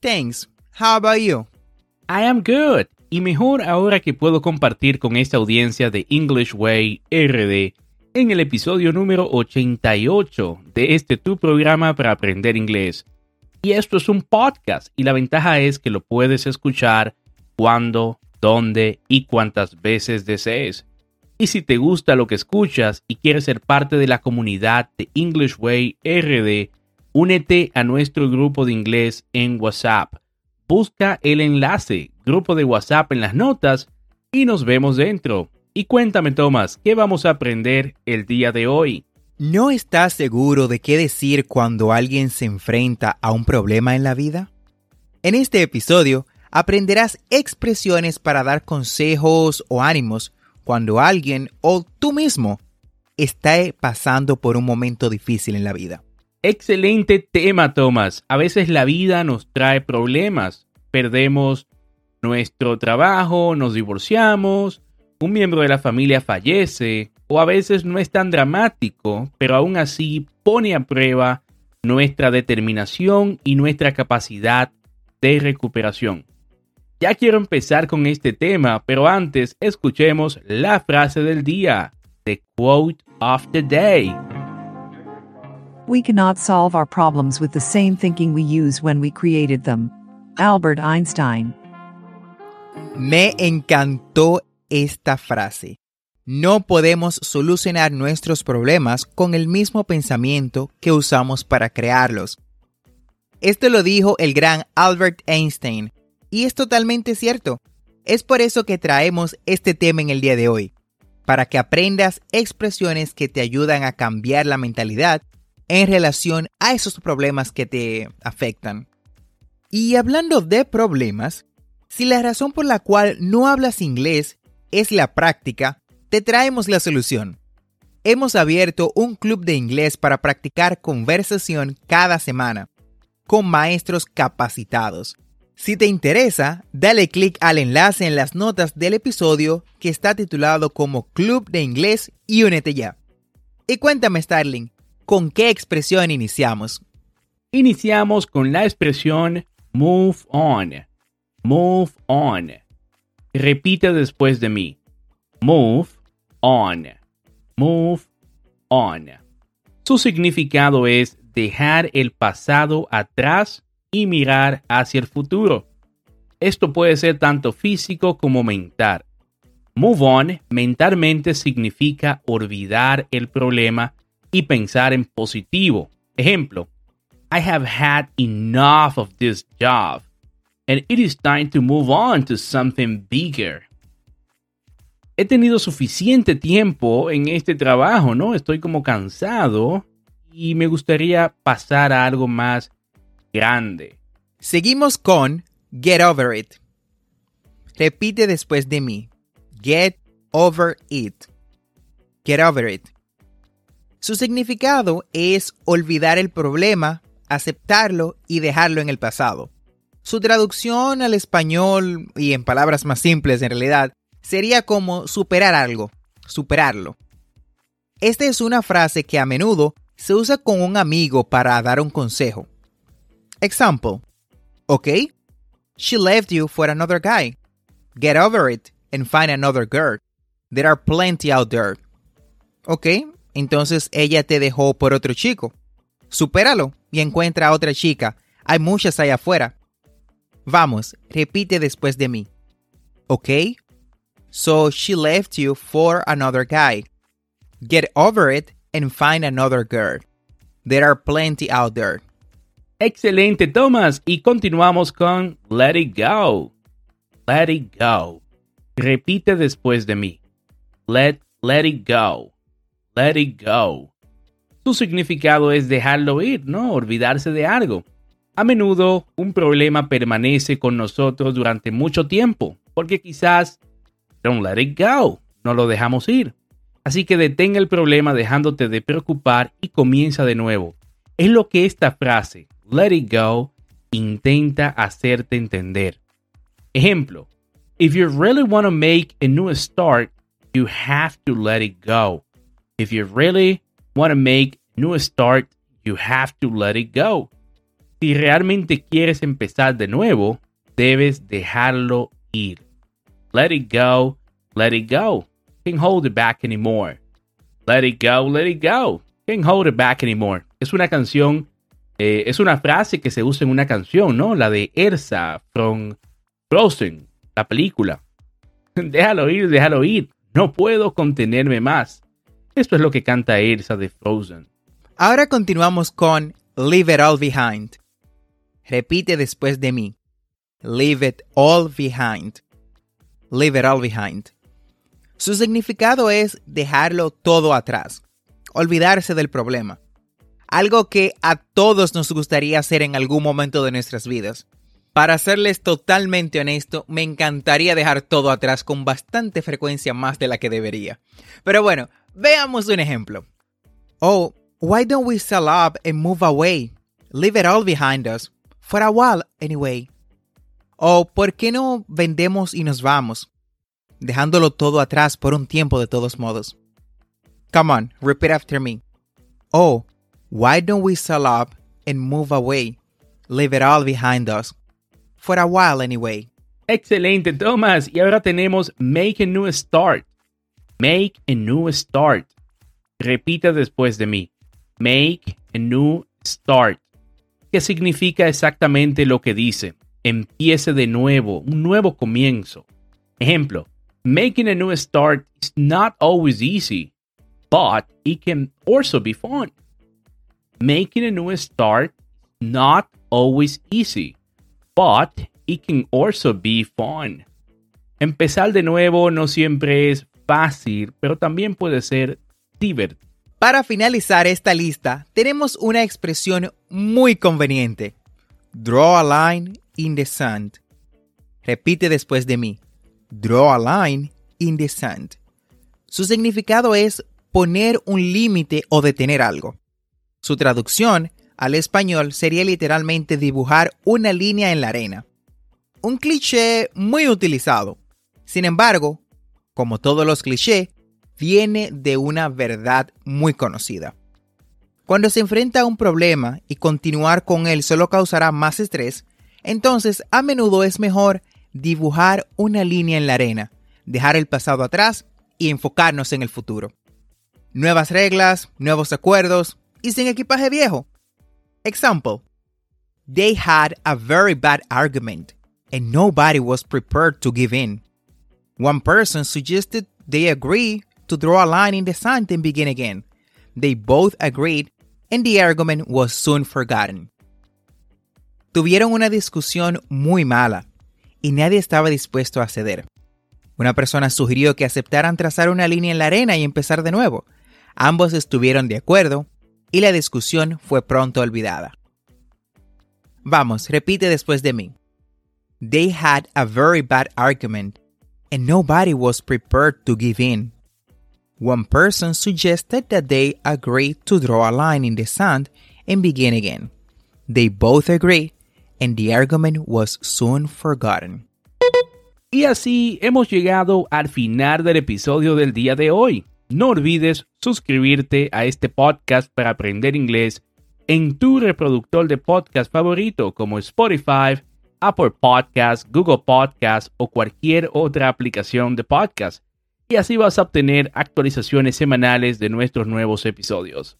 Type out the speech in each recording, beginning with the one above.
Thanks. How about you? I am good. Y mejor ahora que puedo compartir con esta audiencia de English Way RD en el episodio número 88 de este tu programa para aprender inglés. Y esto es un podcast y la ventaja es que lo puedes escuchar cuando, dónde y cuántas veces desees. Y si te gusta lo que escuchas y quieres ser parte de la comunidad de English Way RD, únete a nuestro grupo de inglés en WhatsApp. Busca el enlace, grupo de WhatsApp en las notas y nos vemos dentro. Y cuéntame, Tomás, ¿qué vamos a aprender el día de hoy? ¿No estás seguro de qué decir cuando alguien se enfrenta a un problema en la vida? En este episodio aprenderás expresiones para dar consejos o ánimos cuando alguien o tú mismo está pasando por un momento difícil en la vida. Excelente tema, Tomás. A veces la vida nos trae problemas. Perdemos nuestro trabajo, nos divorciamos, un miembro de la familia fallece, o a veces no es tan dramático, pero aún así pone a prueba nuestra determinación y nuestra capacidad de recuperación. Ya quiero empezar con este tema, pero antes escuchemos la frase del día, the quote of the day. We cannot solve our problems with the same thinking we used when we created them. Albert Einstein. Me encantó esta frase. No podemos solucionar nuestros problemas con el mismo pensamiento que usamos para crearlos. Esto lo dijo el gran Albert Einstein, y es totalmente cierto. Es por eso que traemos este tema en el día de hoy, para que aprendas expresiones que te ayudan a cambiar la mentalidad en relación a esos problemas que te afectan. Y hablando de problemas, si la razón por la cual no hablas inglés es la práctica, te traemos la solución. Hemos abierto un club de inglés para practicar conversación cada semana, con maestros capacitados. Si te interesa, dale clic al enlace en las notas del episodio que está titulado como Club de Inglés y únete ya. Y cuéntame, Starling, ¿con qué expresión iniciamos? Iniciamos con la expresión move on. Move on. Repite después de mí. Move on. Move on. Su significado es dejar el pasado atrás y mirar hacia el futuro. Esto puede ser tanto físico como mental. Move on mentalmente significa olvidar el problema y pensar en positivo. Ejemplo, I have had enough of this job and it is time to move on to something bigger. He tenido suficiente tiempo en este trabajo, ¿no? Estoy como cansado y me gustaría pasar a algo más grande. Seguimos con Get Over It. Repite después de mí. Get over it. Get over it. Su significado es olvidar el problema, aceptarlo y dejarlo en el pasado. Su traducción al español, y en palabras más simples en realidad, sería como superar algo, superarlo. Esta es una frase que a menudo se usa con un amigo para dar un consejo. Example. Okay, she left you for another guy. Get over it and find another girl. There are plenty out there. Ok, entonces ella te dejó por otro chico. Supéralo y encuentra a otra chica. Hay muchas allá afuera. Vamos, repite después de mí. Ok, so she left you for another guy. Get over it and find another girl. There are plenty out there. Excelente, Thomas. Y continuamos con Let It Go. Let It Go. Repite después de mí. Let, let it go. Let it go. Su significado es dejarlo ir, ¿no? Olvidarse de algo. A menudo un problema permanece con nosotros durante mucho tiempo, porque quizás don't let it go, no lo dejamos ir. Así que detén el problema dejándote de preocupar y comienza de nuevo. Es lo que esta frase, let it go, intenta hacerte entender. Ejemplo, if you really want to make a new start, you have to let it go. If you really want to make a new start, you have to let it go. Si realmente quieres empezar de nuevo, debes dejarlo ir. Let it go, let it go. Can't hold it back anymore. Let it go, let it go. Can't hold it back anymore. Es una canción, eh, es una frase que se usa en una canción, ¿no? La de Elsa from Frozen, la película. déjalo ir, déjalo ir. No puedo contenerme más. Esto es lo que canta Elsa de Frozen. Ahora continuamos con Leave It All Behind. Repite después de mí. Leave it all behind. Leave it all behind. Su significado es dejarlo todo atrás, olvidarse del problema. Algo que a todos nos gustaría hacer en algún momento de nuestras vidas. Para serles totalmente honesto, me encantaría dejar todo atrás con bastante frecuencia más de la que debería. Pero bueno, veamos un ejemplo. Oh, why don't we sell up and move away? Leave it all behind us. For a while, anyway. O ¿por qué no vendemos y nos vamos? Dejándolo todo atrás por un tiempo de todos modos. Come on, repeat after me. Oh, why don't we sell up and move away? Leave it all behind us. For a while, anyway. Excelente, Thomas. Y ahora tenemos make a new start. Make a new start. Repita después de mí. Make a new start. ¿Qué significa exactamente lo que dice? Empiece de nuevo, un nuevo comienzo. Ejemplo, making a new start is not always easy, but it can also be fun. Making a new start is not always easy, but it can also be fun. Empezar de nuevo no siempre es fácil, pero también puede ser divertido. Para finalizar esta lista, tenemos una expresión muy conveniente. Draw a line in the sand. Repite después de mí. Draw a line in the sand. Su significado es poner un límite o detener algo. Su traducción al español sería literalmente dibujar una línea en la arena. Un cliché muy utilizado. Sin embargo, como todos los clichés, viene de una verdad muy conocida. Cuando se enfrenta a un problema y continuar con él solo causará más estrés, entonces a menudo es mejor dibujar una línea en la arena, dejar el pasado atrás y enfocarnos en el futuro. Nuevas reglas, nuevos acuerdos y sin equipaje viejo. Example. They had a very bad argument and nobody was prepared to give in. One person suggested they agree to draw a line in the sand and begin again. They both agreed, and the argument was soon forgotten. Tuvieron una discusión muy mala, y nadie estaba dispuesto a ceder. Una persona sugirió que aceptaran trazar una línea en la arena y empezar de nuevo. Ambos estuvieron de acuerdo, y la discusión fue pronto olvidada. Vamos, repite después de mí. They had a very bad argument, and nobody was prepared to give in. One person suggested that they agree to draw a line in the sand and begin again. They both agreed, and the argument was soon forgotten. Y así hemos llegado al final del episodio del día de hoy. no olvides suscribirte a este podcast para aprender inglés en tu reproductor de podcast favorito como Spotify, Apple Podcasts, Google Podcasts o cualquier otra aplicación de podcast. Y así vas a obtener actualizaciones semanales de nuestros nuevos episodios.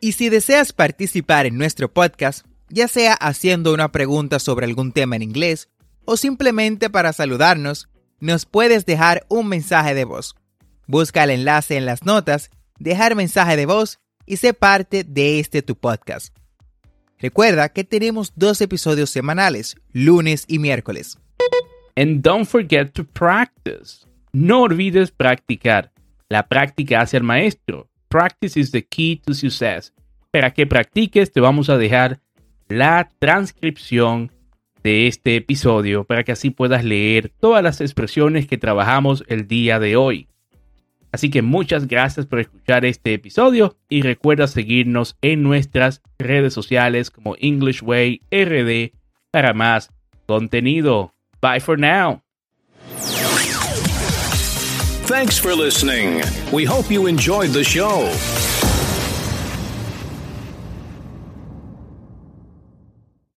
Y si deseas participar en nuestro podcast, ya sea haciendo una pregunta sobre algún tema en inglés o simplemente para saludarnos, nos puedes dejar un mensaje de voz. Busca el enlace en las notas, dejar mensaje de voz y sé parte de este tu podcast. Recuerda que tenemos dos episodios semanales, lunes y miércoles. And don't forget to practice. No olvides practicar. La práctica hace al maestro. Practice is the key to success. Para que practiques te vamos a dejar la transcripción de este episodio para que así puedas leer todas las expresiones que trabajamos el día de hoy. Así que muchas gracias por escuchar este episodio y recuerda seguirnos en nuestras redes sociales como English Way RD para más contenido. Bye for now. Thanks for listening. We hope you enjoyed the show.